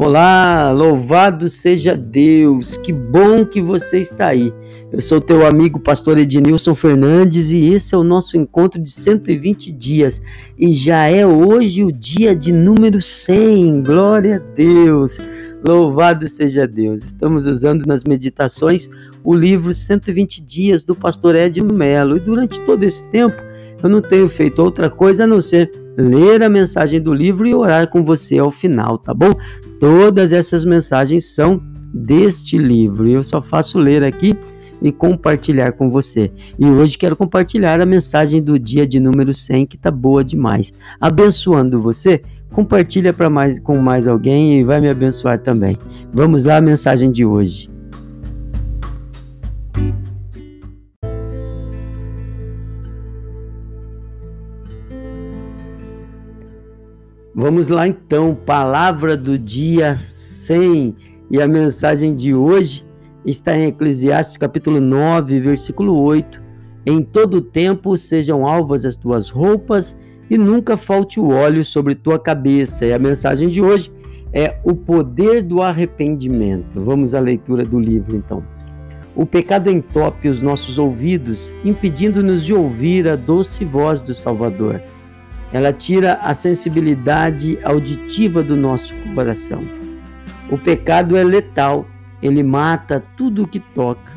Olá, louvado seja Deus, que bom que você está aí. Eu sou teu amigo pastor Ednilson Fernandes e esse é o nosso encontro de 120 dias e já é hoje o dia de número 100. Glória a Deus, louvado seja Deus. Estamos usando nas meditações o livro 120 dias do pastor Edno Melo e durante todo esse tempo eu não tenho feito outra coisa a não ser ler a mensagem do livro e orar com você ao final, tá bom? Todas essas mensagens são deste livro. Eu só faço ler aqui e compartilhar com você. E hoje quero compartilhar a mensagem do dia de número 100 que tá boa demais. Abençoando você, compartilha para mais com mais alguém e vai me abençoar também. Vamos lá a mensagem de hoje. Vamos lá então, palavra do dia 100 e a mensagem de hoje está em Eclesiastes capítulo 9, versículo 8. Em todo tempo sejam alvas as tuas roupas e nunca falte o óleo sobre tua cabeça. E a mensagem de hoje é o poder do arrependimento. Vamos à leitura do livro então. O pecado entope os nossos ouvidos, impedindo-nos de ouvir a doce voz do Salvador. Ela tira a sensibilidade auditiva do nosso coração. O pecado é letal, ele mata tudo o que toca.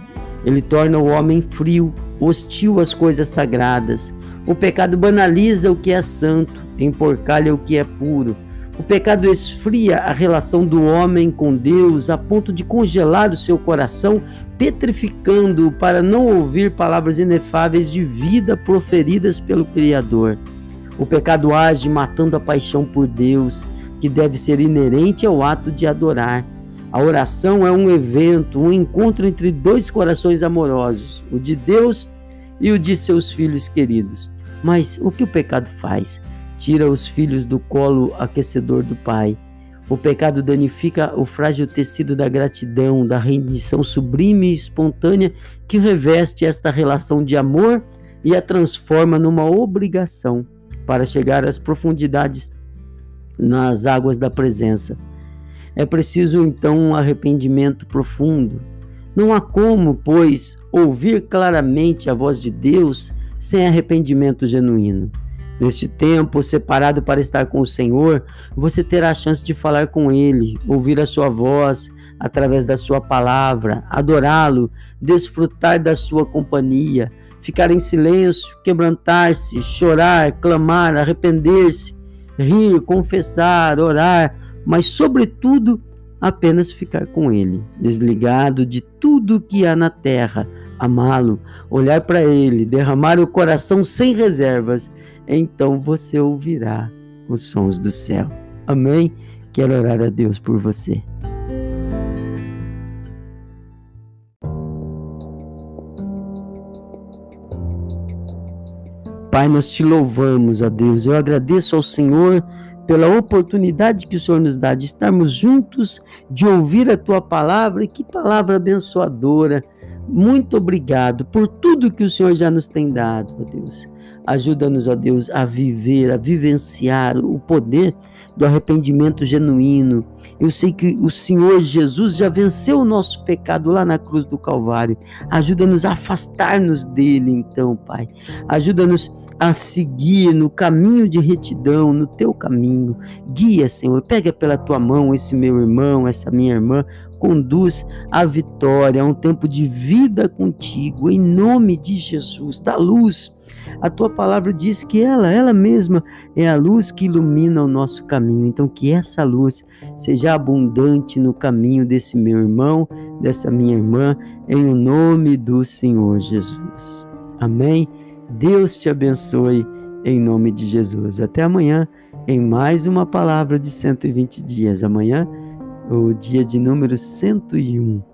Ele torna o homem frio, hostil às coisas sagradas. O pecado banaliza o que é santo, emporcalha o que é puro. O pecado esfria a relação do homem com Deus a ponto de congelar o seu coração, petrificando-o para não ouvir palavras inefáveis de vida proferidas pelo Criador. O pecado age matando a paixão por Deus, que deve ser inerente ao ato de adorar. A oração é um evento, um encontro entre dois corações amorosos, o de Deus e o de seus filhos queridos. Mas o que o pecado faz? Tira os filhos do colo aquecedor do Pai. O pecado danifica o frágil tecido da gratidão, da rendição sublime e espontânea que reveste esta relação de amor e a transforma numa obrigação para chegar às profundidades nas águas da presença. É preciso então um arrependimento profundo. Não há como, pois, ouvir claramente a voz de Deus sem arrependimento genuíno. Neste tempo separado para estar com o Senhor, você terá a chance de falar com Ele, ouvir a sua voz através da sua palavra, adorá-lo, desfrutar da sua companhia, ficar em silêncio, quebrantar-se, chorar, clamar, arrepender-se, rir, confessar, orar, mas, sobretudo, apenas ficar com Ele, desligado de tudo que há na terra, amá-lo, olhar para Ele, derramar o coração sem reservas, então você ouvirá os sons do céu. Amém? Quero orar a Deus por você. Pai, nós te louvamos, ó Deus. Eu agradeço ao Senhor pela oportunidade que o Senhor nos dá de estarmos juntos, de ouvir a tua palavra. E que palavra abençoadora. Muito obrigado por tudo que o Senhor já nos tem dado, ó Deus. Ajuda-nos, ó Deus, a viver, a vivenciar o poder do arrependimento genuíno. Eu sei que o Senhor Jesus já venceu o nosso pecado lá na cruz do Calvário. Ajuda-nos a afastar-nos dele, então, Pai. Ajuda-nos a seguir no caminho de retidão, no teu caminho. Guia, Senhor, pega pela tua mão esse meu irmão, essa minha irmã, conduz à vitória, a um tempo de vida contigo, em nome de Jesus. Da luz. A tua palavra diz que ela, ela mesma, é a luz que ilumina o nosso caminho. Então, que essa luz seja abundante no caminho desse meu irmão, dessa minha irmã, em nome do Senhor Jesus. Amém. Deus te abençoe em nome de Jesus. Até amanhã em mais uma palavra de 120 dias. Amanhã, o dia de número 101.